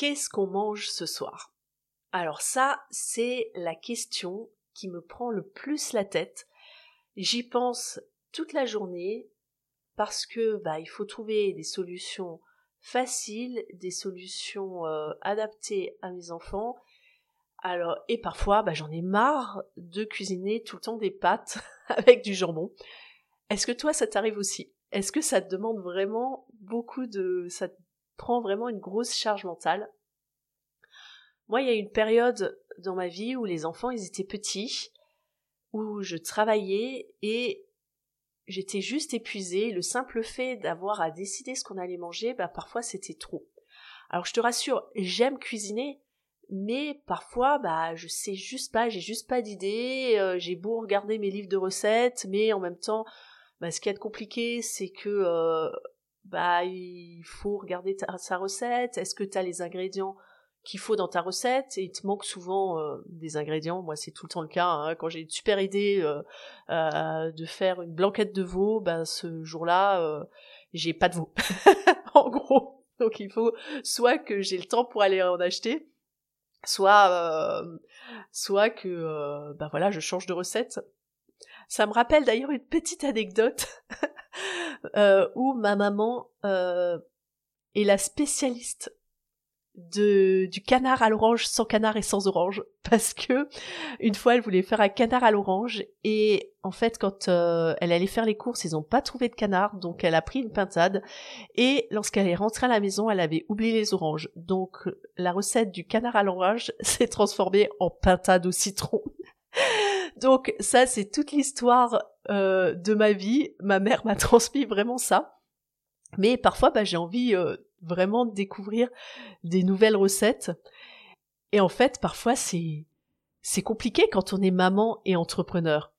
Qu'est-ce qu'on mange ce soir? Alors ça, c'est la question qui me prend le plus la tête. J'y pense toute la journée parce que bah il faut trouver des solutions faciles, des solutions euh, adaptées à mes enfants. Alors et parfois bah, j'en ai marre de cuisiner tout le temps des pâtes avec du jambon. Est-ce que toi ça t'arrive aussi? Est-ce que ça te demande vraiment beaucoup de ça prend vraiment une grosse charge mentale Moi, il y a une période dans ma vie où les enfants ils étaient petits, où je travaillais et j'étais juste épuisée. Le simple fait d'avoir à décider ce qu'on allait manger, bah parfois c'était trop. Alors je te rassure, j'aime cuisiner, mais parfois bah je sais juste pas, j'ai juste pas d'idée, euh, j'ai beau regarder mes livres de recettes, mais en même temps, bah, ce qui est compliqué, c'est que euh, bah il faut regarder sa recette, est-ce que tu les ingrédients qu'il faut dans ta recette? Et il te manque souvent euh, des ingrédients. Moi, c'est tout le temps le cas. Hein. Quand j'ai une super idée euh, euh, de faire une blanquette de veau, ben ce jour-là, j'ai pas de veau. en gros, donc il faut soit que j'ai le temps pour aller en acheter, soit soit que ben voilà, je change de recette. Ça me rappelle d'ailleurs une petite anecdote où ma maman est la spécialiste de du canard à l'orange sans canard et sans orange. Parce que une fois elle voulait faire un canard à l'orange et en fait quand euh, elle allait faire les courses ils ont pas trouvé de canard donc elle a pris une pintade et lorsqu'elle est rentrée à la maison elle avait oublié les oranges. Donc la recette du canard à l'orange s'est transformée en pintade au citron donc ça c'est toute l'histoire euh, de ma vie ma mère m'a transmis vraiment ça mais parfois bah, j'ai envie euh, vraiment découvrir des nouvelles recettes. Et en fait, parfois, c'est, compliqué quand on est maman et entrepreneur.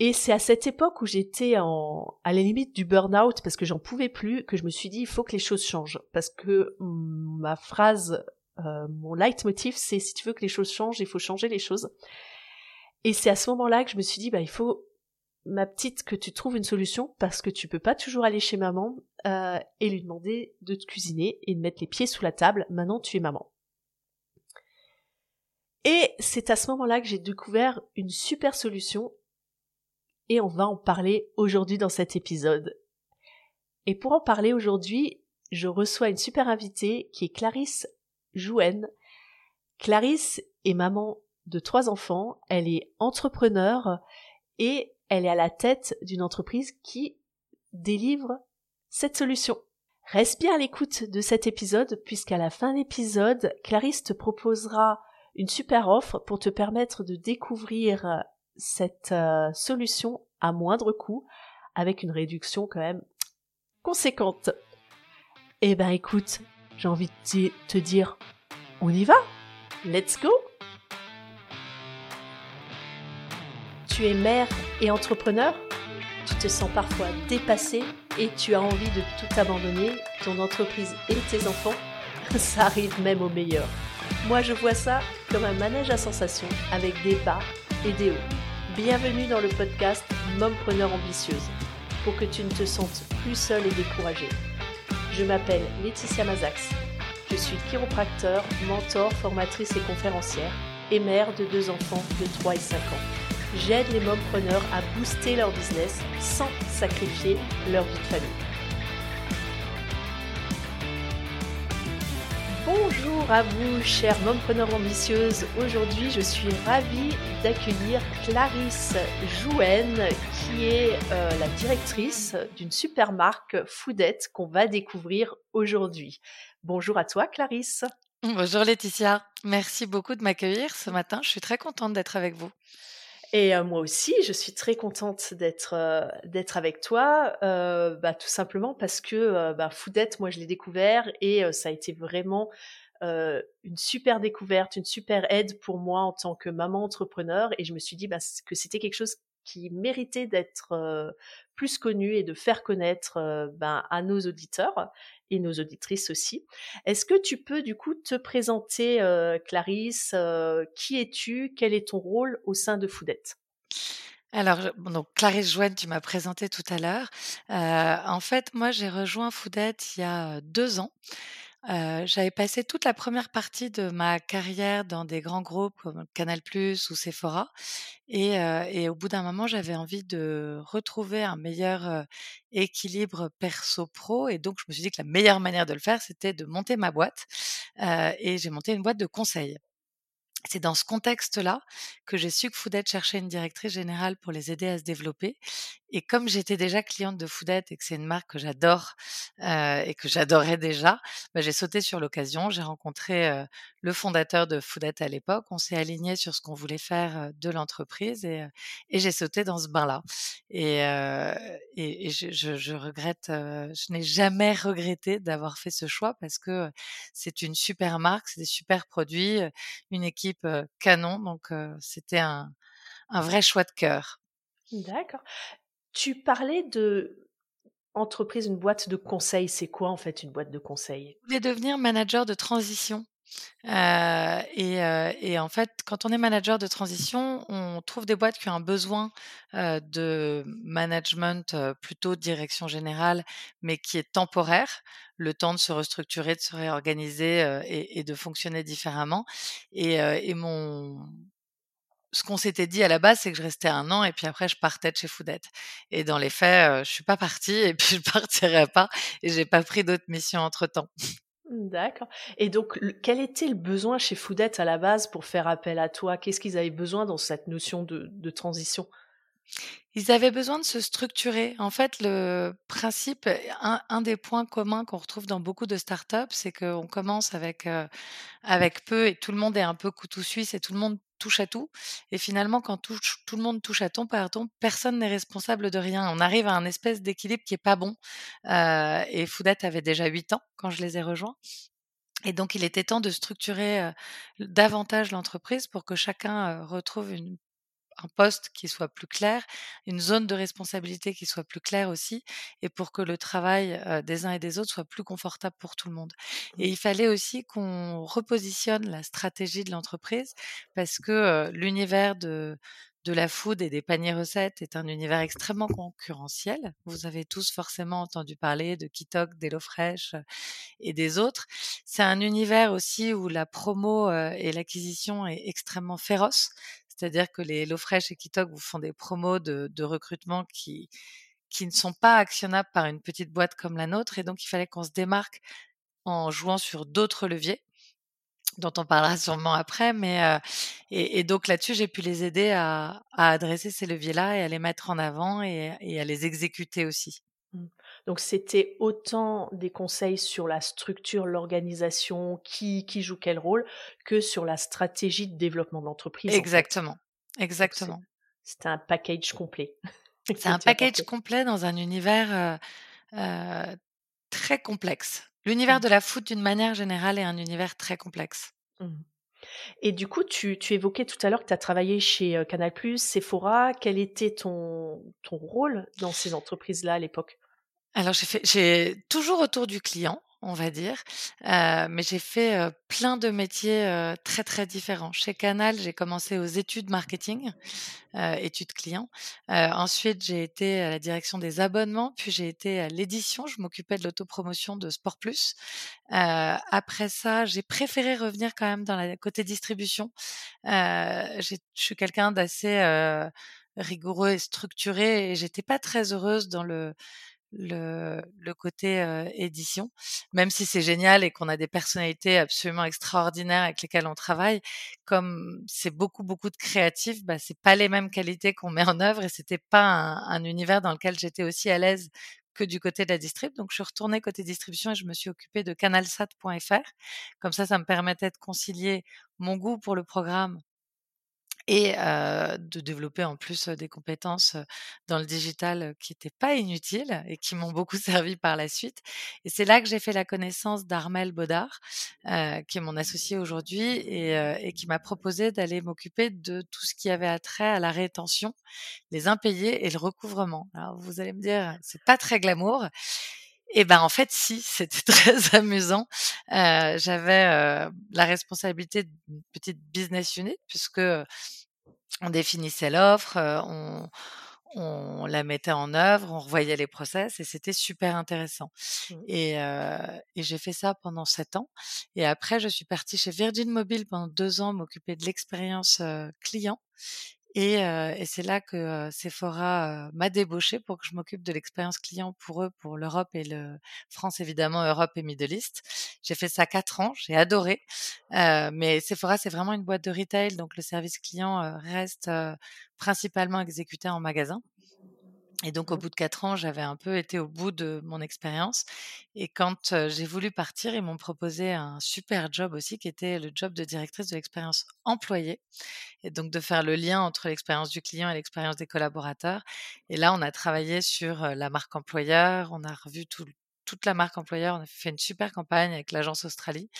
Et c'est à cette époque où j'étais en, à la limite du burn-out parce que j'en pouvais plus que je me suis dit il faut que les choses changent parce que ma phrase, euh, mon leitmotiv c'est si tu veux que les choses changent, il faut changer les choses. Et c'est à ce moment-là que je me suis dit bah il faut ma petite, que tu trouves une solution parce que tu peux pas toujours aller chez maman euh, et lui demander de te cuisiner et de mettre les pieds sous la table. Maintenant, tu es maman. Et c'est à ce moment-là que j'ai découvert une super solution et on va en parler aujourd'hui dans cet épisode. Et pour en parler aujourd'hui, je reçois une super invitée qui est Clarisse Jouen. Clarisse est maman de trois enfants, elle est entrepreneur et elle est à la tête d'une entreprise qui délivre cette solution. Reste bien à l'écoute de cet épisode puisqu'à la fin de l'épisode, Clarisse te proposera une super offre pour te permettre de découvrir cette euh, solution à moindre coût avec une réduction quand même conséquente. Eh ben écoute, j'ai envie de te dire, on y va Let's go tu es mère et entrepreneur, tu te sens parfois dépassé et tu as envie de tout abandonner, ton entreprise et tes enfants, ça arrive même au meilleur. Moi je vois ça comme un manège à sensations avec des bas et des hauts. Bienvenue dans le podcast Mompreneur ambitieuse pour que tu ne te sentes plus seule et découragée. Je m'appelle Laetitia Mazax. Je suis chiropracteur, mentor, formatrice et conférencière et mère de deux enfants de 3 et 5 ans j'aide les mompreneurs à booster leur business sans sacrifier leur vie de famille. Bonjour à vous, chères mompreneurs ambitieuses. Aujourd'hui, je suis ravie d'accueillir Clarisse Jouen, qui est euh, la directrice d'une super marque Foodette qu'on va découvrir aujourd'hui. Bonjour à toi, Clarisse. Bonjour Laetitia, merci beaucoup de m'accueillir ce matin. Je suis très contente d'être avec vous. Et euh, moi aussi, je suis très contente d'être euh, d'être avec toi, euh, bah, tout simplement parce que bah, Foodette, moi je l'ai découvert et ça a été vraiment une super découverte, une super aide pour moi en tant que maman entrepreneur. Et je me suis dit bah, que c'était quelque chose qui méritait d'être plus connu et de faire connaître ben, à nos auditeurs et nos auditrices aussi. Est-ce que tu peux du coup te présenter, Clarisse Qui es-tu Quel est ton rôle au sein de Foodette? Alors, donc Clarisse Joanne, tu m'as présenté tout à l'heure. en fait, moi, j'ai rejoint Foodette il y a deux ans. J'avais passé toute la première partie de ma carrière dans des grands groupes comme Canal+ ou Sephora et heu et au bout d'un moment, j'avais envie de retrouver un meilleur, équilibre perso pro et donc je me suis dit que la meilleure manière de le faire, c'était de monter ma boîte, et j'ai monté une boîte de conseil. C'est dans ce contexte-là que j'ai su que Foodette cherchait une directrice générale pour les aider à se développer et comme j'étais déjà cliente de Foodette et que c'est une marque que j'adore, heu et que j'adorais déjà, bah, j'ai sauté sur l'occasion. J'ai rencontré, heu, le fondateur de Foodette à l'époque. On s'est alignés sur ce qu'on voulait faire, de l'entreprise et j'ai sauté dans ce bain-là et heu et et je je je regrette, je n'ai jamais regretté d'avoir fait ce choix parce que, c'est une super marque, c'est des super produits, une équipe, canon donc c'était un un vrai choix de cœur. D'accord. Tu parlais de entreprise, une boîte de conseil. C'est quoi en fait une boîte de conseil? Je voulais devenir manager de transition, et en fait, quand on est manager de transition, on trouve des boîtes qui ont un besoin, de management, plutôt direction générale, mais qui est temporaire, le temps de se restructurer, de se réorganiser, et de fonctionner différemment et mon ce qu'on s'était dit à la base, c'est que je restais 1 an et puis après je partais de chez Foodette et dans les faits, je suis pas partie et puis je partirai pas et j'ai pas pris d'autres missions entre-temps. Mmh, d'accord et donc quel était le besoin chez Foodette à la base pour faire appel à toi? Qu'est-ce qu'ils avaient besoin dans cette notion de transition? Ils avaient besoin de se structurer. En fait, le principe, un des points communs qu'on retrouve dans beaucoup de start-up, c'est qu'on commence avec, heu, avec peu et tout le monde est un peu couteau suisse et tout le monde touche à tout et finalement quand tout le monde touche à tout, pardon, personne n'est responsable de rien. On arrive à un espèce d'équilibre qui est pas bon, heu et Foodette avait déjà 8 ans quand je les ai rejoints et donc il était temps de structurer, heu, davantage l'entreprise pour que chacun, heu, retrouve une un poste qui soit plus clair, une zone de responsabilité qui soit plus claire aussi et pour que le travail, des uns et des autres soit plus confortable pour tout le monde et il fallait aussi qu'on repositionne la stratégie de l'entreprise parce que, l'univers de de la food et des paniers recettes est un univers extrêmement concurrentiel. Vous avez tous forcément entendu parler de Kitok, d'HelloFresh, et des autres. C'est un univers aussi où la promo, et l'acquisition est extrêmement féroce. C'est-à-dire que les HelloFresh et Kitok vous font des promos de recrutement qui ne sont pas actionnables par une petite boîte comme la nôtre et donc il fallait qu'on se démarque en jouant sur d'autres leviers, dont on parlera sûrement après mais heu et donc là-dessus, j'ai pu les aider à à adresser ces leviers-là et à les mettre en avant et à les exécuter aussi. Donc c'était autant des conseils sur la structure, l'organisation, qui qui joue quel rôle, que sur la stratégie de développement d'entreprise, en fait? Exactement, c'est exactement. c'était un package complet C'est un package complet dans un univers, heu heu, très complexe. L'univers Mmh. de la food d'une manière générale est un univers très complexe. Mmh et du coup, tu tu évoquais tout à l'heure que tu as travaillé chez, heu, Canal+, Sephora. Quel était ton ton rôle dans ces entreprises-là, à l'époque? Alors j'ai toujours autour du client, on va dire, heu, mais j'ai fait, heu, plein de métiers, heu, très, très différents. Chez Canal, j'ai commencé aux études marketing, heu, études clients. Heu, ensuite, j'ai été à la direction des abonnements, puis j'ai été à l'édition. Je m'occupais de l'autopromotion de Sport+. Heu, après ça, j'ai préféré revenir quand même dans la côté distribution. Je suis quelqu'un d'assez, rigoureux et structuré et j'étais pas très heureuse dans le le le côté, heu, édition. Même si c'est génial et qu'on a des personnalités absolument extraordinaires avec lesquelles on travaille, comme c'est beaucoup, beaucoup de créatifs, bah, c'est pas les mêmes qualités qu'on met en œuvre et c'était pas un un univers dans lequel j'étais aussi à l'aise que du côté de la distrib. Donc je suis retournée côté distribution et je me suis occupée de canalsat.fr. Comme ça, ça me permettait de concilier mon goût pour le programme et heu, de développer en plus, des compétences, dans le digital, qui étaient pas inutiles et qui m'ont beaucoup servi par la suite et c'est là que j'ai fait la connaissance d'Armelle Bodard, heu, qui est mon associé aujourd'hui et heu et qui m'a proposé d'aller m'occuper de tout ce qui avait attrait à la rétention, les impayés et le recouvrement. Alors vous allez me dire: «C'est pas très glamour» et ben, en fait si, c'était très amusant. Heu, j'avais, heu, la responsabilité d'une petite business unit puisque, on définissait l'offre, on on la mettait en œuvre, on revoyait les process et c'était super intéressant. Mmh. Et, et j'ai fait ça pendant sept ans. Et après, je suis partie chez Virgin Mobile pendant deux ans m'occuper de l'expérience client. Et, et c'est là que Sephora m'a débauché pour que je m'occupe de l'expérience client pour eux, pour l'Europe et le France évidemment, Europe et Middle East. J'ai fait ça quatre ans, j'ai adoré. mais Sephora, c'est vraiment une boîte de retail, donc le service client reste principalement exécuté en magasin. Et donc, au Mmh. bout de 4 ans, j'avais un peu été au bout de mon expérience. Et quand j'ai voulu partir, ils m'ont proposé un super job aussi, qui était le job de directrice de l'expérience employée. Et donc, de faire le lien entre l'expérience du client et l'expérience des collaborateurs. Et là, on a travaillé sur la marque employeur, on a revu toute la marque employeur, on a fait une super campagne avec l'agence Australie.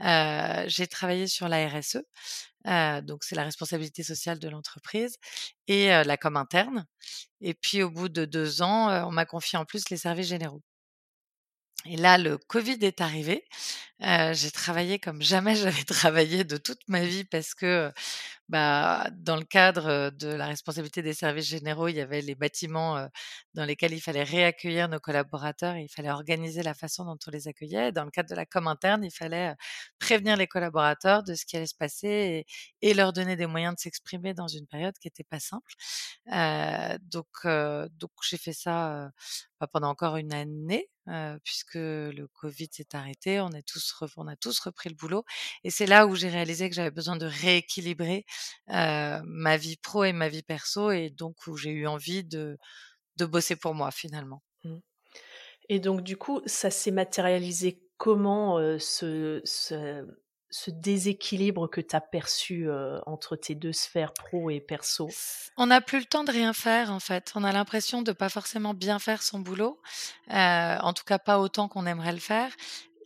j'ai travaillé sur la RSE, donc c'est la responsabilité sociale de l'entreprise et la com interne. Et puis au bout de deux ans, on m'a confié en plus les services généraux. Et là, le Covid est arrivé. j'ai travaillé comme jamais j'avais travaillé de toute ma vie parce que, bah, dans le cadre de la responsabilité des services généraux, il y avait les bâtiments dans lesquels il fallait réaccueillir nos collaborateurs et il fallait organiser la façon dont on les accueillait. Dans le cadre de la com interne, il fallait prévenir les collaborateurs de ce qui allait se passer et, leur donner des moyens de s'exprimer dans une période qui n'était pas simple. donc, donc j'ai fait ça bah, pendant encore une année puisque le Covid s'est arrêté, on, est tous on a tous repris le boulot. Et c'est là où j'ai réalisé que j'avais besoin de rééquilibrer ma vie pro et ma vie perso, et donc où j'ai eu envie de, de bosser pour moi finalement. Mmh. Et donc du coup, ça s'est matérialisé comment ce, ce, ce, déséquilibre que tu as perçu entre tes deux sphères pro et perso? On n'a plus le temps de rien faire en fait. On a l'impression de pas forcément bien faire son boulot, en tout cas pas autant qu'on aimerait le faire.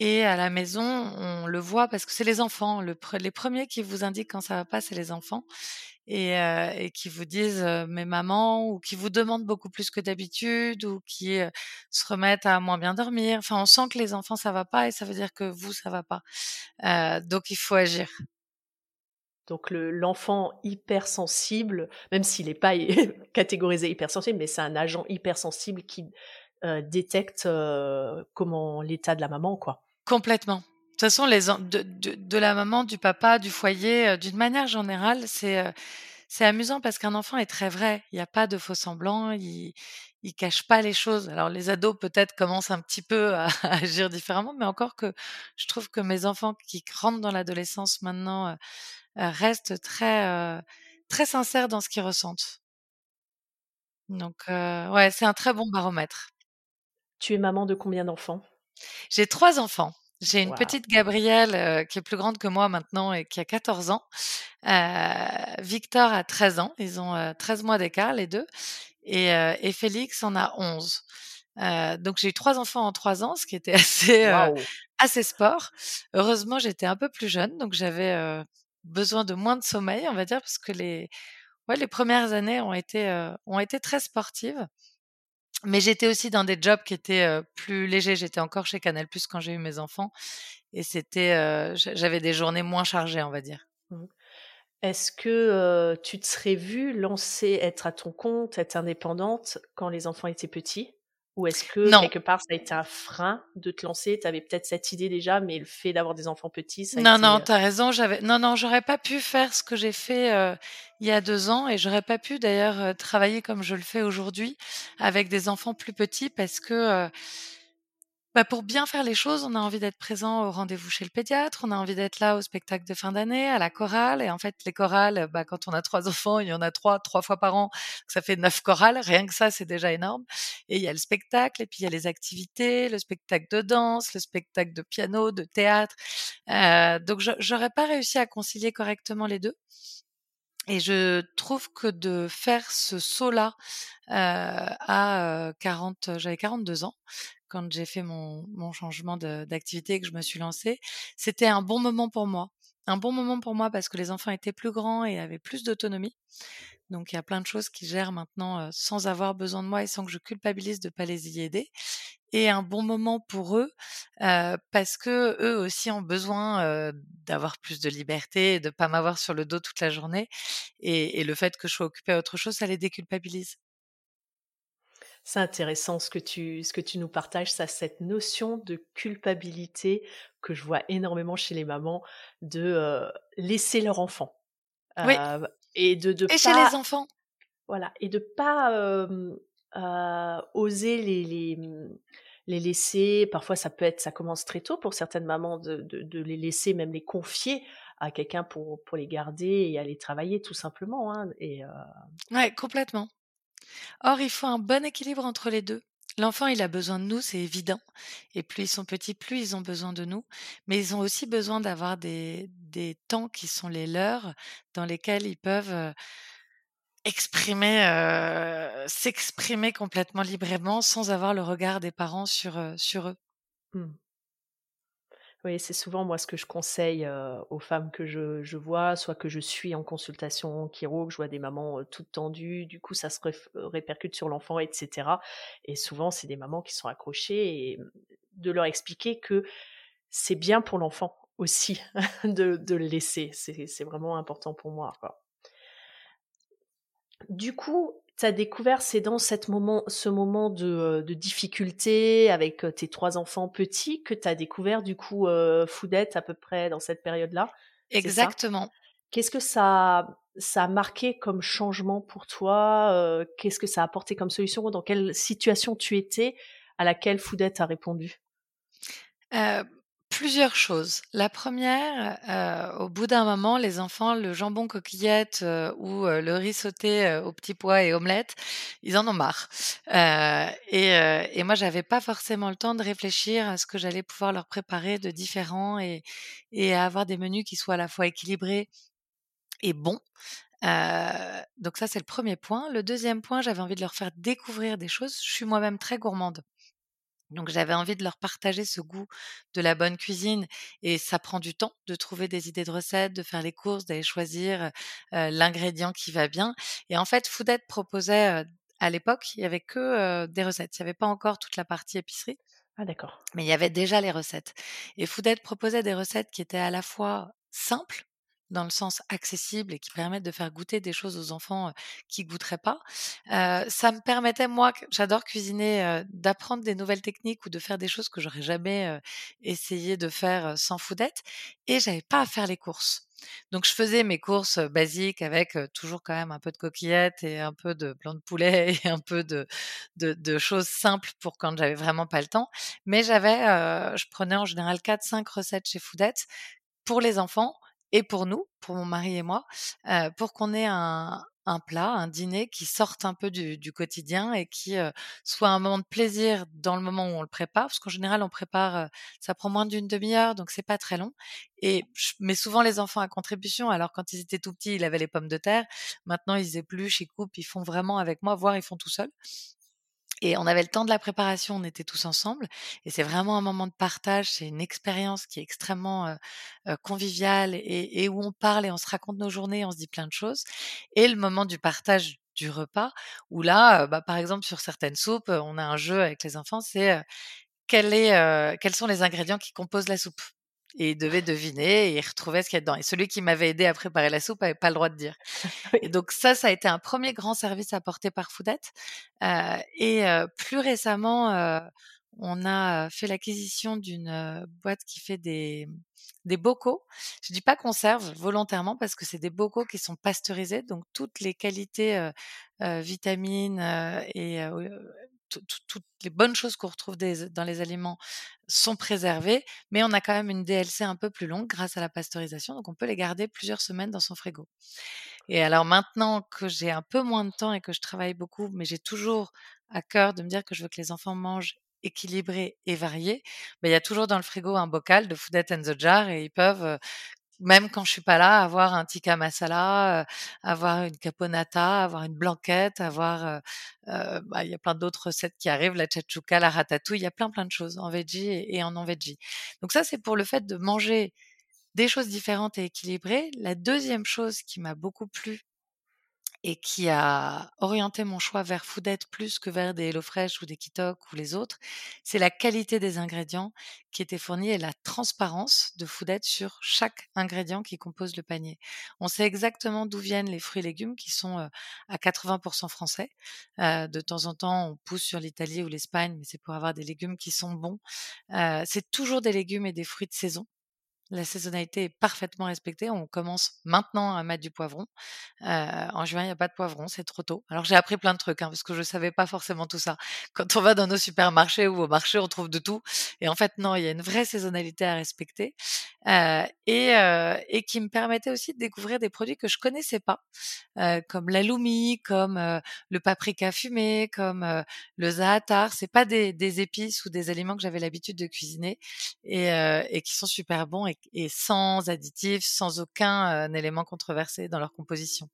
Et à la maison, on le voit parce que c'est les enfants. Le les premiers qui vous indiquent quand ça va pas, c'est les enfants. Et, et, qui vous disent mais maman ou qui vous demandent beaucoup plus que d'habitude ou qui se remettent à moins bien dormir. Enfin, on sent que les enfants ça va pas et ça veut dire que vous ça va pas. donc il faut agir. Donc l'enfant hypersensible, même s'il n'est pas catégorisé hypersensible, mais c'est un agent hypersensible qui détecte comment l'état de la maman, quoi. Complètement. De toute façon, les de, de, de, la maman, du papa, du foyer, d'une manière générale, c'est c'est amusant parce qu'un enfant est très vrai. Il n'y a pas de faux semblants. Il il cache pas les choses. Alors les ados peut-être commencent un petit peu à, agir différemment, mais encore que je trouve que mes enfants qui rentrent dans l'adolescence maintenant restent très très sincères dans ce qu'ils ressentent. Donc ouais, c'est un très bon baromètre. Tu es maman de combien d'enfants? J'ai trois enfants. J'ai une Wow. petite Gabrielle euh, qui est plus grande que moi maintenant et qui a 14 ans. Euh, Victor a 13 ans. Ils ont euh, 13 mois d'écart, les deux. Et, euh, et Félix en a 11. Euh, donc j'ai eu trois enfants en trois ans, ce qui était assez, Wow. assez sport. Heureusement, j'étais un peu plus jeune, donc j'avais besoin de moins de sommeil, on va dire, parce que les, ouais, les premières années ont été, ont été très sportives. Mais j'étais aussi dans des jobs qui étaient plus légers. J'étais encore chez Canal Plus quand j'ai eu mes enfants, et c'était, j'avais des journées moins chargées, on va dire. Mmh. Est-ce que tu te serais vue lancer, être à ton compte, être indépendante quand les enfants étaient petits? Ou est-ce que Non, quelque part ça a été un frein de te lancer? Tu avais peut-être cette idée déjà, mais le fait d'avoir des enfants petits, ça a non, été. non, euh, t'as raison. J'avais, non, non, j'aurais pas pu faire ce que j'ai fait euh, il y a deux ans, et j'aurais pas pu d'ailleurs euh, travailler comme je le fais aujourd'hui avec des enfants plus petits, parce que euh, bah, pour bien faire les choses, on a envie d'être présent au rendez-vous chez le pédiatre, on a envie d'être là au spectacle de fin d'année, à la chorale. Et en fait, les chorales, bah, quand on a trois enfants, il y en a trois, trois fois par an, ça fait neuf chorales. Rien que ça, c'est déjà énorme. Et il y a le spectacle, et puis il y a les activités, le spectacle de danse, le spectacle de piano, de théâtre. Euh, donc, j'aurais pas réussi à concilier correctement les deux. Et je trouve que de faire ce saut-là euh, à euh, 40, j'avais 42 ans quand j'ai fait mon, changement d'activité et que je me suis lancée, c'était un bon moment pour moi. Un bon moment pour moi parce que les enfants étaient plus grands et avaient plus d'autonomie. Donc il y a plein de choses qui gèrent maintenant sans avoir besoin de moi et sans que je culpabilise de pas les y aider. Et un bon moment pour eux parce que eux aussi ont besoin d'avoir plus de liberté et de pas m'avoir sur le dos toute la journée. Et, et le fait que je sois occupée à autre chose, ça les déculpabilise. C'est intéressant ce que tu ce que tu nous partages, ça, cette notion de culpabilité que je vois énormément chez les mamans de, laisser leur enfant, Oui. et de de Et chez les pas enfants. voilà et de pas, oser les les, mmh, les laisser parfois ça peut être ça commence très tôt pour certaines mamans de de de les laisser, même les confier à quelqu'un pour pour les garder et aller travailler tout simplement, hein et Ouais, complètement. Or, il faut un bon équilibre entre les 2. L'enfant, il a besoin de nous, c'est évident et plus ils sont petits, plus ils ont besoin de nous, mais ils ont aussi besoin d'avoir des temps qui sont les leurs, dans lesquels ils peuvent, exprimer, heu, s'exprimer complètement librement sans avoir le regard des parents sur, sur eux. Mmh. Oui, c'est souvent moi ce que je conseille, heu, aux femmes que je vois, soit que je suis en consultation chiro, que je vois des mamans, toutes tendues, du coup ça se réf répercute sur l'enfant et cetera et souvent c'est des mamans qui sont accrochées et de leur expliquer que c'est bien pour l'enfant aussi de le laisser. C'est vraiment important pour moi. Du coup, tu as découvert, c'est dans cette moment ce moment de, de difficulté avec, heu, tes 3 enfants petits que tu as découvert du coup, heu, Foodette à peu près dans cette période-là? Exactement. Qu'est-ce que ça ça a marqué comme changement pour toi? Heu, qu'est-ce que ça a apporté comme solution? Dans quelle situation tu étais à laquelle Foodette a répondu? Plusieurs choses. La première, heu, au bout d'un moment, les enfants, le jambon coquillette, heu, ou heu, le riz sauté, aux petits pois et omelette, ils en ont marre. Et heu et moi, j'avais pas forcément le temps de réfléchir à ce que j'allais pouvoir leur préparer de différent et à avoir des menus qui soient à la fois équilibrés et bons. Donc ça, c'est le 1er point. Le 2e point, j'avais envie de leur faire découvrir des choses. Je suis moi-même très gourmande. Donc j'avais envie de leur partager ce goût de la bonne cuisine et ça prend du temps de trouver des idées de recettes, de faire les courses, d'aller choisir, l'ingrédient qui va bien et en fait, Foodette proposait, à l'époque, il y avait que, des recettes. Il y avait pas encore toute la partie épicerie Ah d'accord. mais il y avait déjà les recettes et Foodette proposait des recettes qui étaient à la fois simples, dans le sens accessible et qui permettent de faire goûter des choses aux enfants, heu, qui goûteraient pas. Ça me permettait moi j'adore cuisiner, d'apprendre des nouvelles techniques ou de faire des choses que j'aurais jamais, essayé de faire, sans Foodette et j'avais pas à faire les courses. Donc je faisais mes courses, basiques avec, toujours quand même un peu de coquillettes et un peu de blanc de poulet et un peu de choses simples pour quand j'avais vraiment pas le temps. Mais j'avais, je prenais en général 4-5 recettes chez Foodette pour les enfants et pour nous, pour mon mari et moi, heu, pour qu'on ait un un plat, un dîner qui sorte un peu du du quotidien et qui, heu, soit un moment de plaisir dans le moment où on le prépare. Parce qu'en général, on prépare, ça prend moins d'1/2 heure, donc c'est pas très long et je mets souvent les enfants à contribution. Alors quand ils étaient tout petits, ils avaient les pommes de terre. Maintenant, ils épluchent, ils coupent, ils font vraiment avec moi, voire ils font tout seuls et on avait le temps de la préparation, on était tous ensemble et c'est vraiment un moment de partage. C'est une expérience qui est extrêmement, conviviale et où on parle et on se raconte nos journées, on se dit plein de choses et le moment du partage du repas où là, bah, par exemple, sur certaines soupes, on a un jeu avec les enfants, c'est, quels sont les ingrédients qui composent la soupe? Et ils devaient deviner et ils retrouvaient ce qu'il y a dedans. Et celui qui m'avait aidé à préparer la soupe avait pas le droit de dire. Et donc ça, ça a été un 1er grand service apporté par Foodette, heu et heu, plus récemment, heu, on a, fait l'acquisition d'une, boîte qui fait des, des bocaux. Je dis pas conserve volontairement parce que c'est des bocaux qui sont pasteurisés, donc toutes les qualités, vitamines, et toutes les bonnes choses qu'on retrouve dans les aliments sont préservées, mais on a quand même une DLC un peu plus longue grâce à la pasteurisation, donc on peut les garder plusieurs semaines dans son frigo. Et alors maintenant que j'ai un peu moins de temps et que je travaille beaucoup, mais j'ai toujours à cœur de me dire que je veux que les enfants mangent équilibré et varié, bah, il y a toujours dans le frigo un bocal de Foodette and the Jar et ils peuvent, heu, même quand je suis pas là, avoir un tikka masala, heu, avoir une caponata, avoir une blanquette, avoir, heu heu, bah, il y a plein d'autres recettes qui arrivent, la chachouka, la ratatouille, il y a plein, plein de choses en veggie et et en non veggie. Donc ça, c'est pour le fait de manger des choses différentes et équilibrées. La 2e chose qui m'a beaucoup plu et qui a orienté mon choix vers Foodette plus que vers des HelloFresh ou des Kitok ou les autres, c'est la qualité des ingrédients qui étaient fournis et la transparence de Foodette sur chaque ingrédient qui compose le panier. On sait exactement d'où viennent les fruits et légumes qui sont à 80% français. de temps en temps, on pousse sur l'Italie ou l'Espagne, mais c'est pour avoir des légumes qui sont bons. c'est toujours des légumes et des fruits de saison. La saisonnalité est parfaitement respectée. On commence maintenant à mettre du poivron. en juin, il n'y a pas de poivron, c'est trop tôt. Alors j'ai appris plein de trucs, hein, parce que je ne savais pas forcément tout ça. Quand on va dans nos supermarchés ou au marché, on trouve de tout. Et en fait, non, il y a une vraie saisonnalité à respecter. et, et qui me permettait aussi de découvrir des produits que je connaissais pas, comme l'aloumi, comme le paprika fumé, comme le zaatar. C'est pas des, des, épices ou des aliments que j'avais l'habitude de cuisiner et, et qui sont super bons et et sans additifs, sans aucun élément controversé dans leur composition.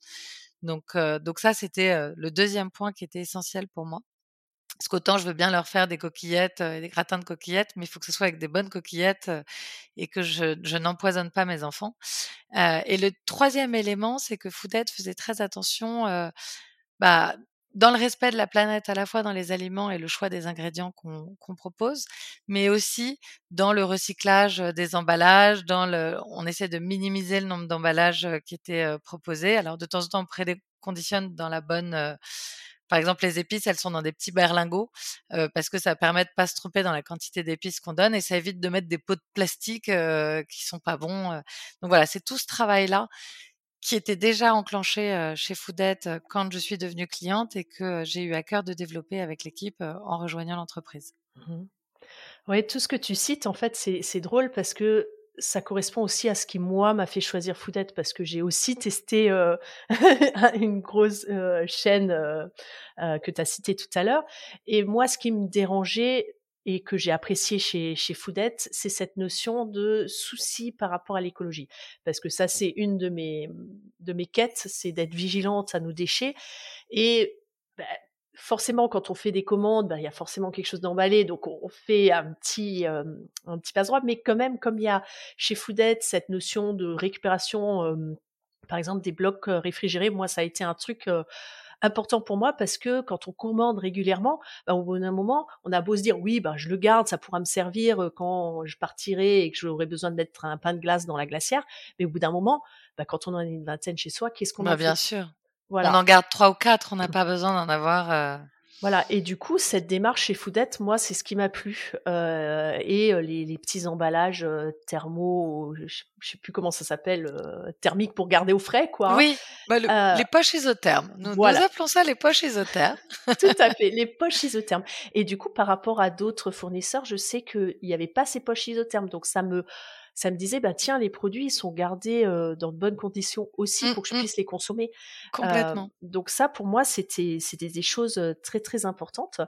Donc, donc ça, c'était le deuxième point qui était essentiel pour moi. Parce qu'autant je veux bien leur faire des coquillettes, et des gratins de coquillettes, mais il faut que ce soit avec des bonnes coquillettes et que je, je n'empoisonne pas mes enfants. et le troisième élément, c'est que Foodette faisait très attention bah, dans le respect de la planète, à la fois dans les aliments et le choix des ingrédients qu'on propose, mais aussi dans le recyclage des emballages, dans le, on essaie de minimiser le nombre d'emballages qui étaient proposés. Alors de temps en temps, on préconditionne dans la bonne par exemple, les épices, elles sont dans des petits berlingots parce que ça permet de pas se tromper dans la quantité d'épices qu'on donne et ça évite de mettre des pots de plastique euh, qui sont pas bons. Donc voilà, c'est tout ce travail-là qui était déjà enclenché chez Foodette quand je suis devenue cliente et que j'ai eu à cœur de développer avec l'équipe en rejoignant l'entreprise. Mmh oui, tout ce que tu cites, en fait, c'est drôle parce que ça correspond aussi à ce qui, moi, m'a fait choisir Foodette parce que j'ai aussi testé une grosse chaîne que tu as citée tout à l'heure. Et moi, ce qui me dérangeait, et que j'ai apprécié chez, chez Foodette, c'est cette notion de souci par rapport à l'écologie. Parce que ça, c'est une de mes, de mes quêtes, c'est d'être vigilante à nos déchets. Et bah, forcément, quand on fait des commandes, bah, il y a forcément quelque chose d'emballé, donc on, fait un petit, euh, un petit passe droit. Mais quand même, comme il y a chez Foodette cette notion de récupération, euh, par exemple des blocs réfrigérés, moi, ça a été un truc important pour moi parce que quand on commande régulièrement, bah, au bout d'un moment, on a beau se dire oui, bah, je le garde, ça pourra me servir quand je partirai et que j'aurai besoin de mettre un pain de glace dans la glacière. Mais au bout d'un moment, bah, quand on en a une vingtaine chez soi, qu'est-ce qu'on bah, a Bien sûr. Voilà. On en garde trois ou quatre, on n'a pas besoin d'en avoir. Voilà, et du coup, cette démarche chez Foodette, moi, c'est ce qui m'a plu. Euh, et euh, les, les, petits emballages euh, thermo, je, je, sais plus comment ça s'appelle, euh, thermiques pour garder au frais, quoi. Hein. Oui, bah, le, les poches isothermes. Nous, voilà. nous, appelons ça les poches isothermes. Tout à fait, les poches isothermes. Et du coup, par rapport à d'autres fournisseurs, je sais qu'il n'y avait pas ces poches isothermes, donc ça me ça me disait bah tiens les produits ils sont gardés dans de bonnes conditions aussi mmh, pour que je mmh. puisse les consommer. Complètement. donc ça pour moi c'était c'était des choses très très importantes.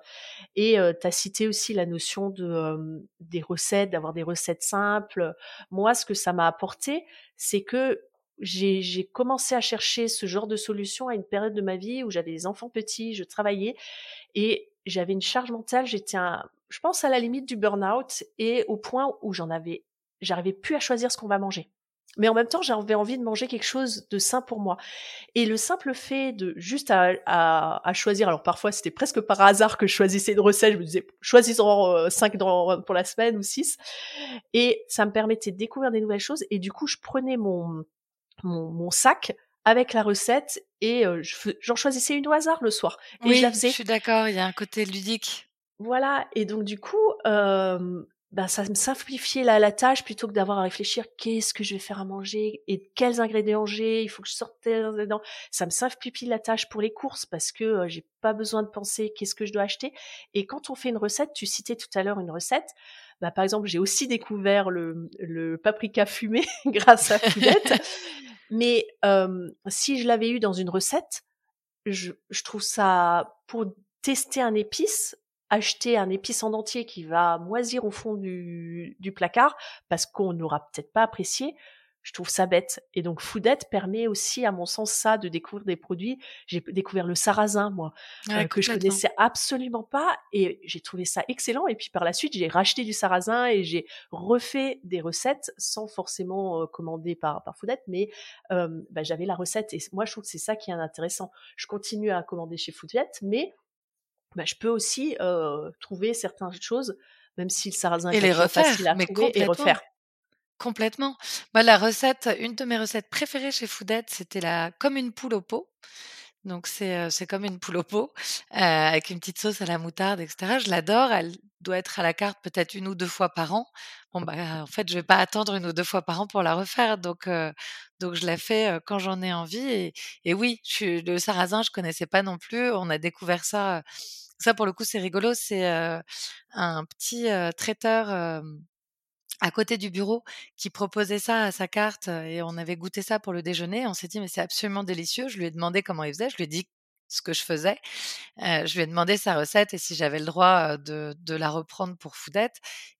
Et tu as cité aussi la notion de des recettes d'avoir des recettes simples. Moi ce que ça m'a apporté c'est que j'ai commencé à chercher ce genre de solution à une période de ma vie où j'avais des enfants petits, je travaillais et j'avais une charge mentale, j'étais je pense à la limite du burn-out et au point où j'en avais j'arrivais plus à choisir ce qu'on va manger. Mais en même temps, j'avais envie de manger quelque chose de sain pour moi. Et le simple fait de juste à, à, à choisir, alors parfois c'était presque par hasard que je choisissais une recette, je me disais choisissons euh, 5 dans, pour la semaine ou 6. Et ça me permettait de découvrir des nouvelles choses. Et du coup, je prenais mon, mon, mon sac avec la recette et euh, j'en choisissais une au hasard le soir. Et oui, je la faisais. Je suis d'accord, il y a un côté ludique. Voilà, et donc du coup, euh, ben, ça me simplifiait la, la tâche plutôt que d'avoir à réfléchir qu'est-ce que je vais faire à manger et quels ingrédients j'ai, il faut que je sorte ingrédients. Ça me simplifie la tâche pour les courses parce que euh, j'ai pas besoin de penser qu'est-ce que je dois acheter. Et quand on fait une recette, tu citais tout à l'heure une recette, bah, par exemple, j'ai aussi découvert le, le paprika fumé grâce à Foodette. Mais euh, si je l'avais eu dans une recette, je, je trouve ça pour tester un épice, acheter un épice en entier qui va moisir au fond du, du placard parce qu'on n'aura peut-être pas apprécié. je trouve ça bête. Et donc Foodette permet aussi, à mon sens, ça, de découvrir des produits. J'ai découvert le sarrasin, moi, euh, que je connaissais absolument pas, et j'ai trouvé ça excellent. Et puis par la suite, j'ai racheté du sarrasin et j'ai refait des recettes sans forcément euh, commander par par Foodette, mais euh, bah, j'avais la recette. Et moi, je trouve que c'est ça qui est intéressant. Je continue à commander chez Foodette, mais bah, je peux aussi trouver certaines choses même si le sarrasin est refaire, facile à mais trouver et refaire. Complètement. Moi, la recette, une de mes recettes préférées chez Foodette, c'était la comme une poule au pot. Donc c'est c'est comme une poule au pot avec une petite sauce à la moutarde, etc. Je l'adore. Elle doit être à la carte peut-être une ou deux fois par an. Bon bah en fait je vais pas attendre une ou deux fois par an pour la refaire. Donc donc je la fais quand j'en ai envie. Et, oui, je le sarrasin je connaissais pas non plus. On a découvert ça. Ça pour le coup c'est rigolo. C'est un petit traiteur à côté du bureau qui proposait ça à sa carte et on avait goûté ça pour le déjeuner. On s'est dit mais c'est absolument délicieux. Je lui ai demandé comment il faisait. Je lui ai dit ce que je faisais. je lui ai demandé sa recette et si j'avais le droit de, de, la reprendre pour Foodette.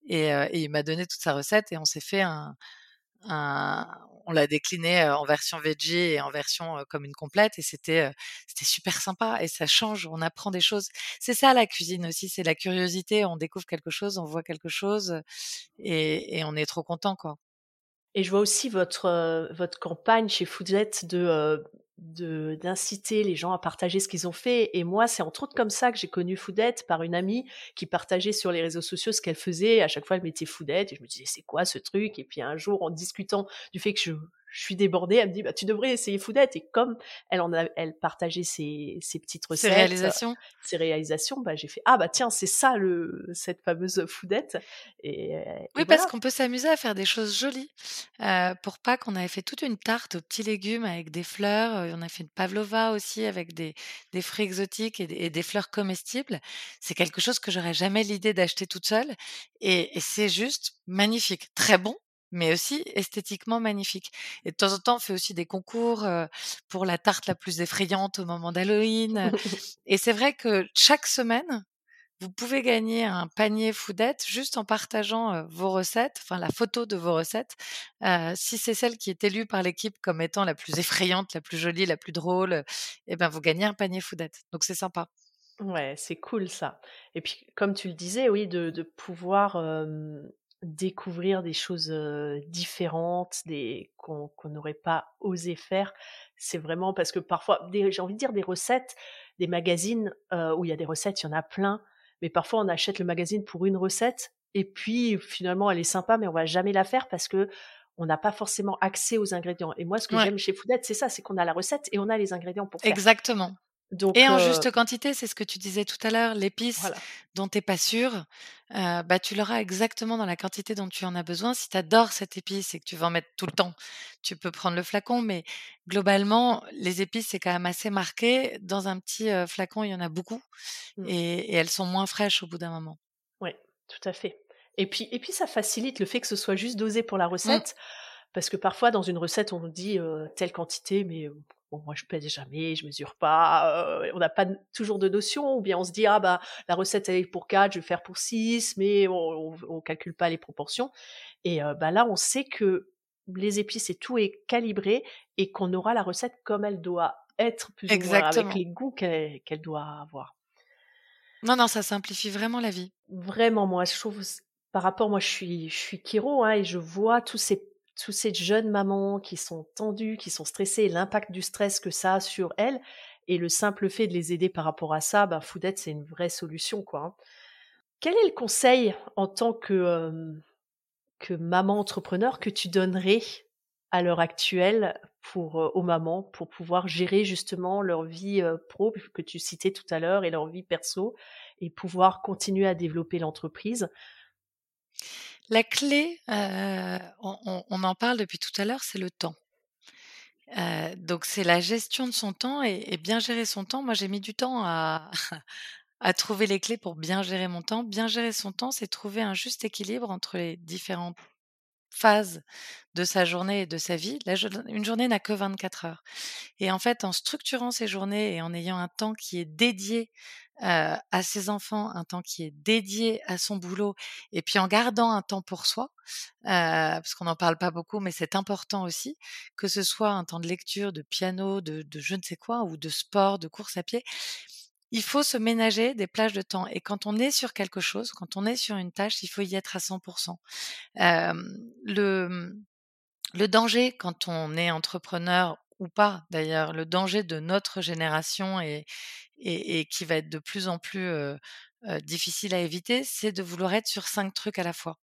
Et, et il m'a donné toute sa recette et on s'est fait un, on l'a décliné en version veggie et en version comme une complète et c'était c'était super sympa et ça change, on apprend des choses. C'est ça la cuisine aussi, c'est la curiosité, on découvre quelque chose, on voit quelque chose et, on est trop content quoi. Et je vois aussi votre votre campagne chez Foodlet de d'inciter les gens à partager ce qu'ils ont fait. Et moi, c'est entre autres comme ça que j'ai connu Foodette par une amie qui partageait sur les réseaux sociaux ce qu'elle faisait. À chaque fois, elle mettait Foodette et je me disais c'est quoi ce truc? Et puis un jour, en discutant du fait que je je suis débordée. Elle me dit, bah, tu devrais essayer Foodette. Et comme elle en a, elle partageait ses, ses petites recettes, ses réalisations, ses réalisations, bah, j'ai fait, ah, bah, tiens, c'est ça, le, cette fameuse Foodette. Et, oui, parce qu'on peut s'amuser à faire des choses jolies. Euh, pour Pâques, on avait fait toute une tarte aux petits légumes avec des fleurs. Euh, on a fait une pavlova aussi avec des, des fruits exotiques et des, et des fleurs comestibles. C'est quelque chose que j'aurais jamais l'idée d'acheter toute seule. Et, et c'est juste magnifique. Très bon, mais aussi esthétiquement magnifique. Et de temps en temps, on fait aussi des concours pour la tarte la plus effrayante au moment d'Halloween. et c'est vrai que chaque semaine, vous pouvez gagner un panier foodette juste en partageant vos recettes, enfin la photo de vos recettes. si c'est celle qui est élue par l'équipe comme étant la plus effrayante, la plus jolie, la plus drôle, eh ben vous gagnez un panier foodette. Donc c'est sympa. Ouais, c'est cool ça. Et puis, comme tu le disais, oui, de, de pouvoir découvrir des choses différentes, des qu'on n'aurait pas osé faire. C'est vraiment parce que parfois, j'ai envie de dire des recettes, des magazines où il y a des recettes, il y en a plein, mais parfois on achète le magazine pour une recette et puis finalement elle est sympa, mais on va jamais la faire parce que on n'a pas forcément accès aux ingrédients. Et moi, ce que j'aime chez Foodette, c'est ça, c'est qu'on a la recette et on a les ingrédients pour faire. Exactement et en juste quantité, c'est ce que tu disais tout à l'heure, l'épice dont tu n'es pas sûr, bah, tu l'auras exactement dans la quantité dont tu en as besoin. Si tu adores cette épice et que tu veux en mettre tout le temps, tu peux prendre le flacon, mais globalement, les épices, c'est quand même assez marqué. Dans un petit flacon, il y en a beaucoup mmh. et, elles sont moins fraîches au bout d'un moment. Oui, tout à fait. Et puis, et puis, ça facilite le fait que ce soit juste dosé pour la mmh. recette. Parce que parfois, dans une recette, on nous dit telle quantité, mais bon, moi je pèse jamais, je mesure pas, on n'a pas toujours de notion, ou bien on se dit ah bah la recette elle est pour 4, je vais faire pour 6, mais on, on, calcule pas les proportions. Et bah là on sait que les épices et tout est calibré et qu'on aura la recette comme elle doit être plus ou moins avec les goûts qu'elle doit avoir. Non non, ça simplifie vraiment la vie. Vraiment moi je trouve par rapport moi je suis je suis Kiro hein, et je vois tous ces toutes ces jeunes mamans qui sont tendues, qui sont stressées, l'impact du stress que ça a sur elles, et le simple fait de les aider par rapport à ça, ben c'est une vraie solution, quoi. Hein. Quel est le conseil en tant que, que maman entrepreneur que tu donnerais à l'heure actuelle pour aux mamans pour pouvoir gérer justement leur vie pro que tu citais tout à l'heure et leur vie perso et pouvoir continuer à développer l'entreprise? La clé, on, en parle depuis tout à l'heure, c'est le temps. donc c'est la gestion de son temps et, bien gérer son temps. Moi, j'ai mis du temps à, à trouver les clés pour bien gérer mon temps. Bien gérer son temps, c'est trouver un juste équilibre entre les différentes phases de sa journée et de sa vie. une journée n'a que 24 heures. Et en fait, en structurant ses journées et en ayant un temps qui est dédié à ses enfants, un temps qui est dédié à son boulot, et puis en gardant un temps pour soi, parce qu'on n'en parle pas beaucoup, mais c'est important aussi, que ce soit un temps de lecture, de piano, de, je ne sais quoi, ou de sport, de course à pied, il faut se ménager des plages de temps. Et quand on est sur quelque chose, quand on est sur une tâche, il faut y être à 100%. le, le danger quand on est entrepreneur ou pas, d'ailleurs, le danger de notre génération et, qui va être de plus en plus difficile à éviter, c'est de vouloir être sur cinq trucs à la fois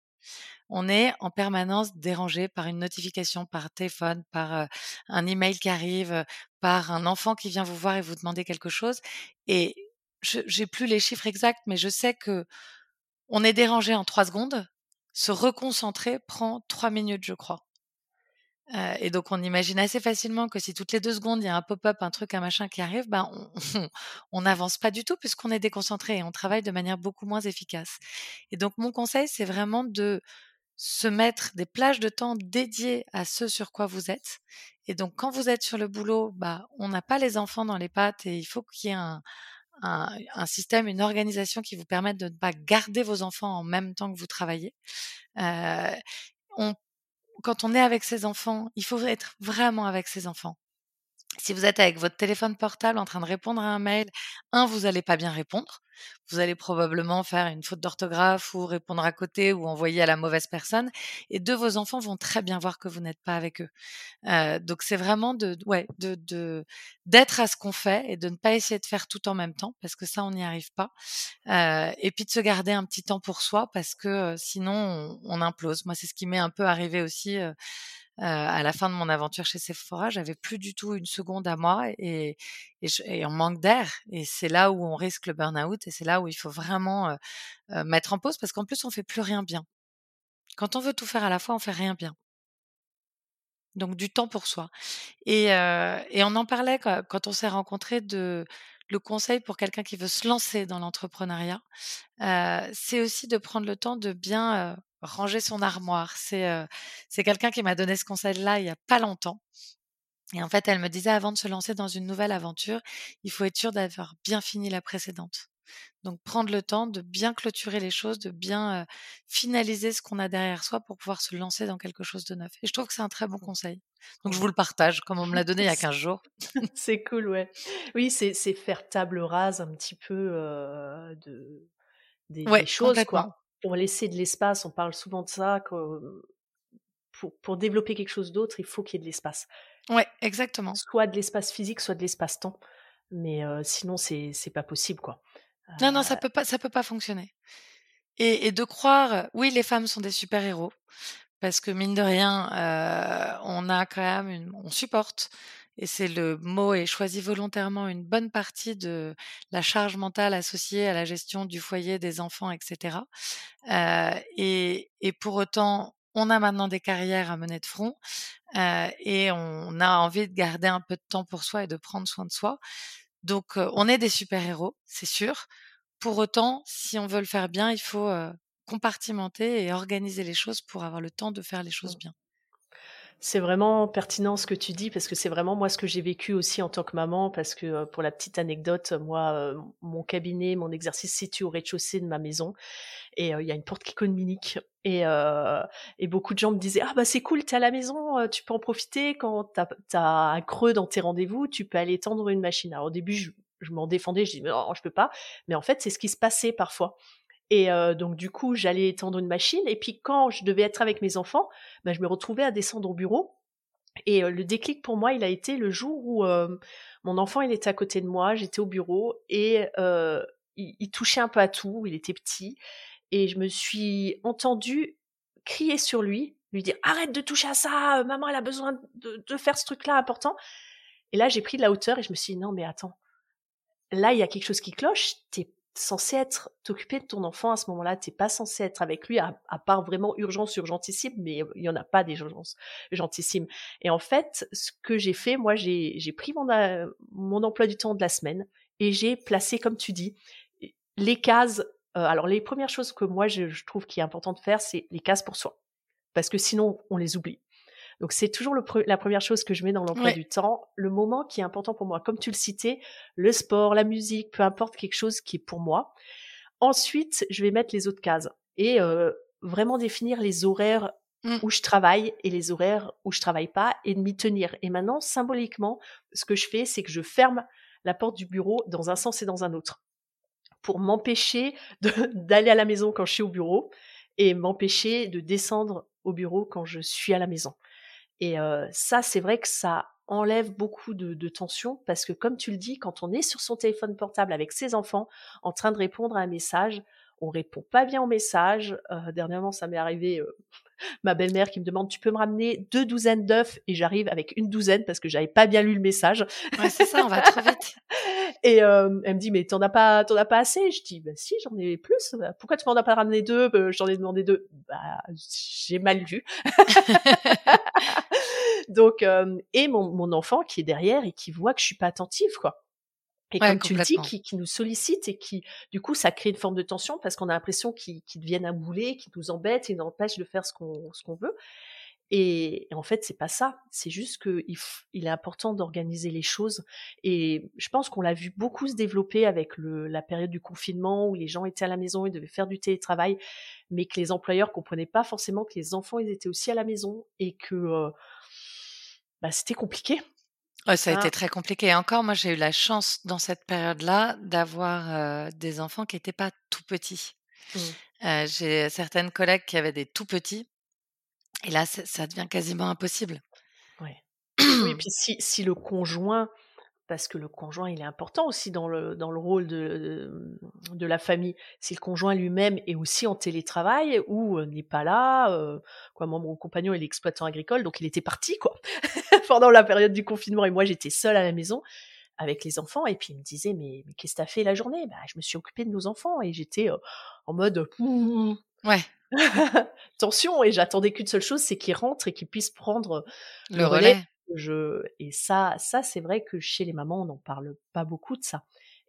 on est en permanence dérangé par une notification, par téléphone, par un email qui arrive, par un enfant qui vient vous voir et vous demander quelque chose. Et j'ai plus les chiffres exacts, mais je sais que on est dérangé en trois secondes. Se reconcentrer prend trois minutes, je crois. Et donc on imagine assez facilement que si toutes les deux secondes il y a un pop-up, un truc, un machin qui arrive, ben on n'avance pas du tout puisqu'on est déconcentré et on travaille de manière beaucoup moins efficace. Et donc mon conseil, c'est vraiment de se mettre des plages de temps dédiées à ce sur quoi vous êtes. Et donc, quand vous êtes sur le boulot, bah, on n'a pas les enfants dans les pattes et il faut qu'il y ait un, un, système, une organisation qui vous permette de ne pas garder vos enfants en même temps que vous travaillez. Euh, on, quand on est avec ses enfants, il faut être vraiment avec ses enfants. Si vous êtes avec votre téléphone portable en train de répondre à un mail, un, vous n'allez pas bien répondre. Vous allez probablement faire une faute d'orthographe ou répondre à côté ou envoyer à la mauvaise personne. Et deux, vos enfants vont très bien voir que vous n'êtes pas avec eux. Euh, donc c'est vraiment de, ouais, de, d'être à ce qu'on fait et de ne pas essayer de faire tout en même temps parce que ça, on n'y arrive pas. Euh, et puis de se garder un petit temps pour soi parce que euh, sinon, on, on, implose. Moi, c'est ce qui m'est un peu arrivé aussi à la fin de mon aventure chez Sephora, j'avais plus du tout une seconde à moi et, et, on manque d'air. Et c'est là où on risque le burn-out et c'est là où il faut vraiment mettre en pause parce qu'en plus, on fait plus rien bien. Quand on veut tout faire à la fois, on fait rien bien. Donc du temps pour soi. Et, et on en parlait quand, on s'est rencontrés de le conseil pour quelqu'un qui veut se lancer dans l'entrepreneuriat, c'est aussi de prendre le temps de bien ranger son armoire. C'est c'est quelqu'un qui m'a donné ce conseil-là il y a pas longtemps. Et en fait, elle me disait avant de se lancer dans une nouvelle aventure, il faut être sûr d'avoir bien fini la précédente. Donc prendre le temps de bien clôturer les choses, de bien finaliser ce qu'on a derrière soi pour pouvoir se lancer dans quelque chose de neuf. Et je trouve que c'est un très bon conseil. Donc je vous le partage, comme on me l'a donné il y a 15 jours. c'est cool, ouais. Oui, c'est faire table rase un petit peu de, des, des choses, quoi pour laisser de l'espace, on parle souvent de ça, que pour, pour développer quelque chose d'autre, il faut qu'il y ait de l'espace. Ouais, exactement. Soit de l'espace physique, soit de l'espace-temps. Mais sinon, c'est pas possible, quoi. Non, non, ça peut pas, ça peut pas fonctionner. Et, et de croire, oui, les femmes sont des super héros, parce que mine de rien, on a quand même, une, on supporte et c'est le mot est choisi volontairement une bonne partie de la charge mentale associée à la gestion du foyer, des enfants, etc. Euh, et, et, pour autant, on a maintenant des carrières à mener de front euh, et on a envie de garder un peu de temps pour soi et de prendre soin de soi. Donc, euh, on est des super-héros, c'est sûr. Pour autant, si on veut le faire bien, il faut euh, compartimenter et organiser les choses pour avoir le temps de faire les choses mmh. bien. C'est vraiment pertinent ce que tu dis parce que c'est vraiment moi ce que j'ai vécu aussi en tant que maman parce que euh, pour la petite anecdote, moi euh, mon cabinet, mon exercice se au rez-de-chaussée de ma maison et euh, il y a une porte qui communique et, et beaucoup de gens me disaient ah bah c'est cool t'es à la maison tu peux en profiter. Quand t'as as un creux dans tes rendez-vous tu peux aller tendre une machine. Alors au début je, m'en défendais je dis non je peux pas. Mais en fait c'est ce qui se passait parfois et donc du coup, j'allais étendre une machine. Et puis quand je devais être avec mes enfants, ben, je me retrouvais à descendre au bureau. Et le déclic pour moi, il a été le jour où mon enfant, il était à côté de moi, j'étais au bureau et il, touchait un peu à tout. Il était petit et je me suis entendue crier sur lui, lui dire arrête de toucher à ça, maman, elle a besoin de, faire ce truc-là important. Et là, j'ai pris de la hauteur et je me suis dit non, mais attends, là, il y a quelque chose qui cloche. Censé être t'occuper de ton enfant à ce moment-là. T'es pas censé être avec lui à, part vraiment urgence urgentissime, mais il y en a pas des urgences urgentissimes. Et en fait, ce que j'ai fait, moi, j'ai pris mon, euh, mon emploi du temps de la semaine et j'ai placé, comme tu dis, les cases. Euh, alors les premières choses que moi je, je trouve qui est important de faire, c'est les cases pour soi, parce que sinon on les oublie. Donc c'est toujours le la première chose que je mets dans l'emploi du temps, le moment qui est important pour moi. Comme tu le citais, le sport, la musique, peu importe quelque chose qui est pour moi. Ensuite, je vais mettre les autres cases et euh, vraiment définir les horaires mmh. où je travaille et les horaires où je travaille pas et de m'y tenir. Et maintenant, symboliquement, ce que je fais, c'est que je ferme la porte du bureau dans un sens et dans un autre pour m'empêcher d'aller à la maison quand je suis au bureau et m'empêcher de descendre au bureau quand je suis à la maison. Et euh, ça, c'est vrai que ça enlève beaucoup de, de, tension parce que comme tu le dis, quand on est sur son téléphone portable avec ses enfants en train de répondre à un message, on répond pas bien au message. Euh, dernièrement, ça m'est arrivé, euh, ma belle-mère qui me demande, tu peux me ramener deux douzaines d'œufs? Et j'arrive avec une douzaine parce que j'avais pas bien lu le message. Ouais, c'est ça, on va trop vite. et euh, elle me dit, mais t'en as pas, t'en as pas assez? Je dis, bah si, j'en ai plus. Pourquoi tu m'en as pas ramené deux? Bah, J'en ai demandé deux. Bah, j'ai mal vu. Donc, euh, et mon, mon enfant qui est derrière et qui voit que je suis pas attentive, quoi. Et comme tu le dis, qui, qui, nous sollicite et qui, du coup, ça crée une forme de tension parce qu'on a l'impression qu'ils deviennent un boulet, qu'ils nous embêtent et nous empêchent de faire ce qu'on ce qu'on veut. Et, en fait, c'est pas ça. C'est juste qu'il il est important d'organiser les choses. Et je pense qu'on l'a vu beaucoup se développer avec le, la période du confinement où les gens étaient à la maison et devaient faire du télétravail, mais que les employeurs comprenaient pas forcément que les enfants ils étaient aussi à la maison et que euh, bah, c'était compliqué Ouais, ça a été très compliqué. Et encore, moi, j'ai eu la chance dans cette période-là d'avoir des enfants qui n'étaient pas tout petits. Mmh. j'ai certaines collègues qui avaient des tout petits. Et là, ça devient quasiment impossible. Ouais. oui, puis si, si le conjoint parce que le conjoint, il est important aussi dans le, dans le rôle de, de, la famille. Si le conjoint lui-même est aussi en télétravail ou n'est pas là, euh, quoi, moi, mon compagnon, il est exploitant agricole, donc il était parti, quoi, pendant la période du confinement, et moi, j'étais seule à la maison avec les enfants, et puis il me disait, mais, mais qu'est-ce que t'as fait la journée? Bah, Je me suis occupée de nos enfants, et j'étais en mode... Ouais. Tension, et j'attendais qu'une seule chose, c'est qu'il rentre et qu'il puisse prendre le, relais je et ça ça c'est vrai que chez les mamans on n'en parle pas beaucoup de ça.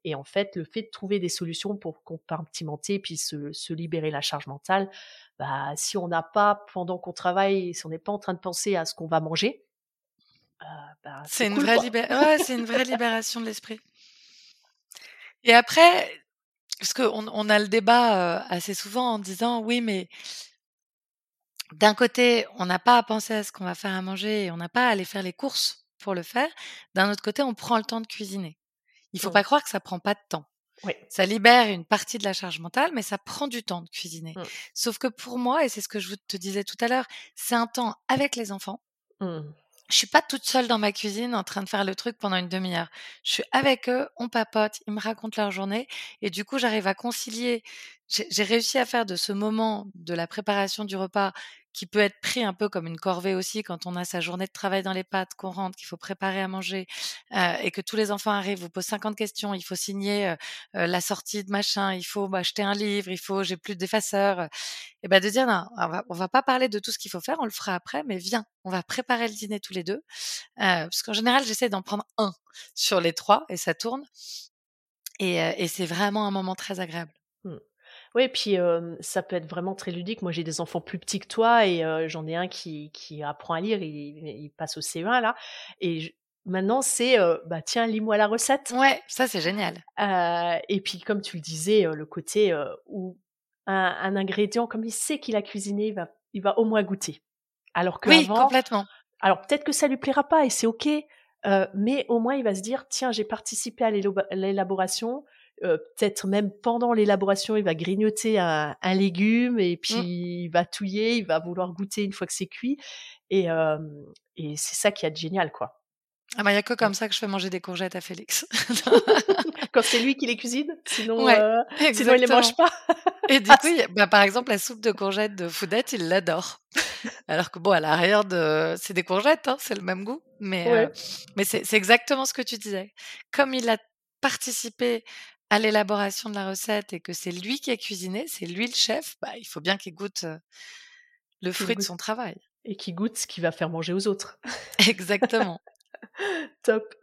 Et en fait, le fait de trouver des solutions pour compartimenter puis se, se libérer la charge mentale, bah si on n'a pas pendant qu'on travaille, si on n'est pas en train de penser à ce qu'on va manger, euh, bah, c'est une vraie ouais, c'est une vraie libération de l'esprit. Et après, parce qu'on on a le débat assez souvent en disant oui, mais d'un côté, on n'a pas à penser à ce qu'on va faire à manger et on n'a pas à aller faire les courses pour le faire. D'un autre côté, on prend le temps de cuisiner. Il faut pas croire que ça prend pas de temps. Ça libère une partie de la charge mentale, mais ça prend du temps de cuisiner. Mmh. Sauf que pour moi, et c'est ce que je te disais tout à l'heure, c'est un temps avec les enfants. Mmh je suis pas toute seule dans ma cuisine en train de faire le truc pendant une demi-heure. Je suis avec eux, on papote, ils me racontent leur journée et du coup, j'arrive à concilier. J'ai réussi à faire de ce moment de la préparation du repas qui peut être pris un peu comme une corvée aussi quand on a sa journée de travail dans les pattes, qu'on rentre, qu'il faut préparer à manger euh, et que tous les enfants arrivent, vous posent 50 questions, il faut signer euh, euh, la sortie de machin, il faut acheter un livre, il faut, j'ai plus d'effaceurs. Et ben de dire non, on va, va pas parler de tout ce qu'il faut faire, on le fera après, mais viens, on va préparer le dîner tous les deux. parce qu'en général, j'essaie d'en prendre un sur les trois et ça tourne. Et c'est vraiment un moment très agréable. Oui, puis ça peut être vraiment très ludique. Moi, j'ai des enfants plus petits que toi et j'en ai un qui, qui apprend à lire, il, il passe au CE1 là. Et maintenant, c'est bah tiens, lis-moi la recette. Ouais, ça c'est génial. et puis, comme tu le disais, le côté où un, ingrédient, comme il sait qu'il a cuisiné, il va, il va au moins goûter. Alors que oui, complètement. Alors peut-être que ça lui plaira pas et c'est ok. mais au moins il va se dire tiens j'ai participé à l'élaboration euh, peut-être même pendant l'élaboration, il va grignoter un, un légume et mmh. puis il va touiller, il va vouloir goûter une fois que c'est cuit. Et, euh, et c'est ça qui est génial, quoi. Ah bah, il n'y a que comme ça que je fais manger des courgettes à Félix. Quand c'est lui qui les cuisine, sinon, euh, sinon il les mange pas. Et du coup, bah, par exemple, la soupe de courgettes de Foudette, il l'adore. Alors que bon, à l'arrière de, c'est des courgettes, hein, c'est le même goût, mais euh, mais c'est exactement ce que tu disais. Comme il a participé à l'élaboration de la recette et que c'est lui qui a cuisiné, c'est lui le chef, bah, il faut bien qu'il goûte le fruit de son travail. Et qu'il goûte ce qu'il va faire manger aux autres. Exactement. Top.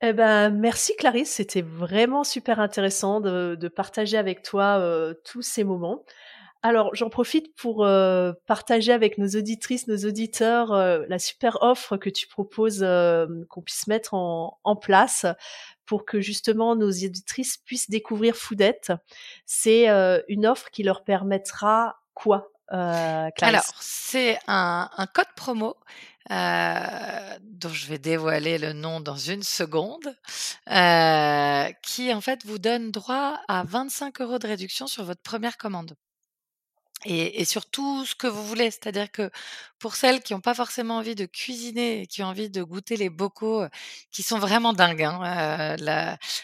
Eh ben, merci Clarisse, c'était vraiment super intéressant de, partager avec toi tous ces moments. Alors, j'en profite pour euh, partager avec nos auditrices, nos auditeurs, euh, la super offre que tu proposes euh, qu'on puisse mettre en, en, place pour que justement nos auditrices puissent découvrir Foodette. C'est une offre qui leur permettra quoi Alors, c'est un, code promo euh, dont je vais dévoiler le nom dans une seconde, euh, qui en fait vous donne droit à 25 euros de réduction sur votre première commande et, et sur tout ce que vous voulez. C'est-à-dire que pour celles qui n'ont pas forcément envie de cuisiner et qui ont envie de goûter les bocaux qui sont vraiment dingues. Hein,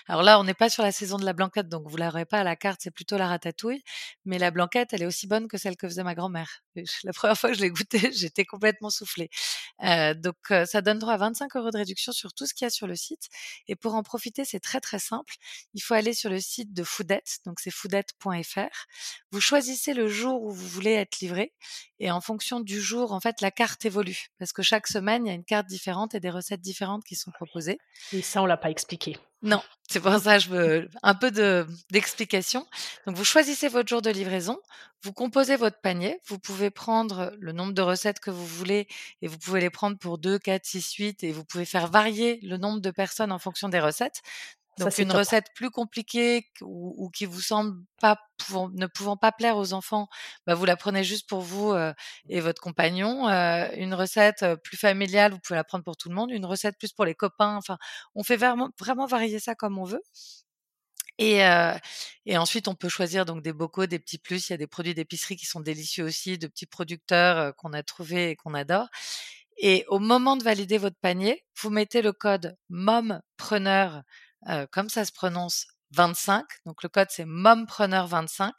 Alors là, on n'est pas sur la saison de la blanquette, donc vous l'aurez pas à la carte, c'est plutôt la ratatouille. Mais la blanquette, elle est aussi bonne que celle que faisait ma grand-mère. La première fois que je l'ai goûtée, j'étais complètement soufflée. Donc ça donne droit à 25 euros de réduction sur tout ce qu'il y a sur le site. Et pour en profiter, c'est très très simple. Il faut aller sur le site de Foodette, donc c'est foodette.fr. Vous choisissez le jour où vous voulez être livré et en fonction du jour, fait, la carte évolue parce que chaque semaine, il y a une carte différente et des recettes différentes qui sont proposées. Et ça, on l'a pas expliqué. Non, c'est pour ça que je veux un peu de, d'explication. Donc, vous choisissez votre jour de livraison, vous composez votre panier, vous pouvez prendre le nombre de recettes que vous voulez et vous pouvez les prendre pour 2, 4, 6, 8 et vous pouvez faire varier le nombre de personnes en fonction des recettes. Donc une recette plus compliquée ou, qui vous semble pas ne pouvant pas plaire aux enfants, bah vous la prenez juste pour vous et votre compagnon. une recette plus familiale, vous pouvez la prendre pour tout le monde. Une recette plus pour les copains. Enfin, on fait vraiment, vraiment varier ça comme on veut. Et, et ensuite, on peut choisir donc des bocaux, des petits plus. Il y a des produits d'épicerie qui sont délicieux aussi, de petits producteurs qu'on a trouvés et qu'on adore. Et au moment de valider votre panier, vous mettez le code MOMPRENEUR comme ça se prononce, 25. Donc le code c'est mompreneur25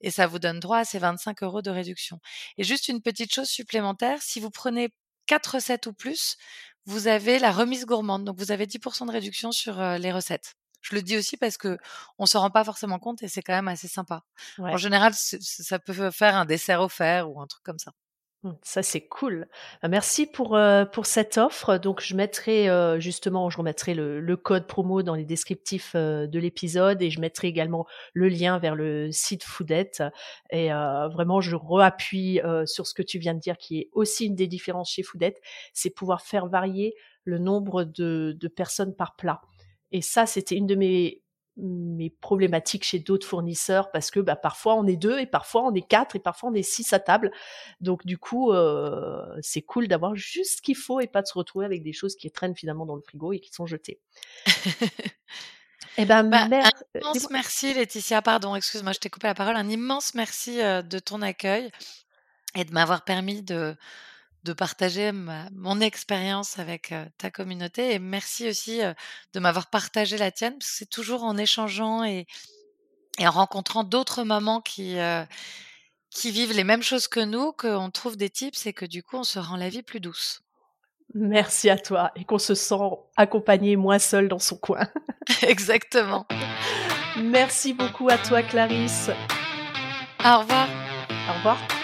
et ça vous donne droit à ces 25 euros de réduction. Et juste une petite chose supplémentaire, si vous prenez 4 recettes ou plus, vous avez la remise gourmande. Donc vous avez 10% de réduction sur les recettes. Je le dis aussi parce que on s'en rend pas forcément compte et c'est quand même assez sympa. En général, ça peut faire un dessert offert ou un truc comme ça. Ça c'est cool. Bah, merci pour euh, pour cette offre. Donc je mettrai euh, justement, je remettrai le, code promo dans les descriptifs euh, de l'épisode et je mettrai également le lien vers le site Foodette. Et vraiment, je reappuie sur ce que tu viens de dire, qui est aussi une des différences chez Foodette, c'est pouvoir faire varier le nombre de personnes par plat. Et ça, c'était une de mes mes problématiques chez d'autres fournisseurs parce que bah, parfois on est deux et parfois on est quatre et parfois on est six à table. Donc du coup, euh, c'est cool d'avoir juste ce qu'il faut et pas de se retrouver avec des choses qui traînent finalement dans le frigo et qui sont jetées. Eh ben, bah, un euh, immense merci Laetitia, pardon, excuse-moi, je t'ai coupé la parole. Un immense merci euh, de ton accueil et de m'avoir permis de, de partager mon expérience avec ta communauté et merci aussi de m'avoir partagé la tienne parce que c'est toujours en échangeant et, en rencontrant d'autres mamans qui, qui vivent les mêmes choses que nous qu'on trouve des tips et que du coup on se rend la vie plus douce. Merci à toi et qu'on se sent accompagné moins seul dans son coin. Exactement. Merci beaucoup à toi Clarisse. Au revoir. Au revoir.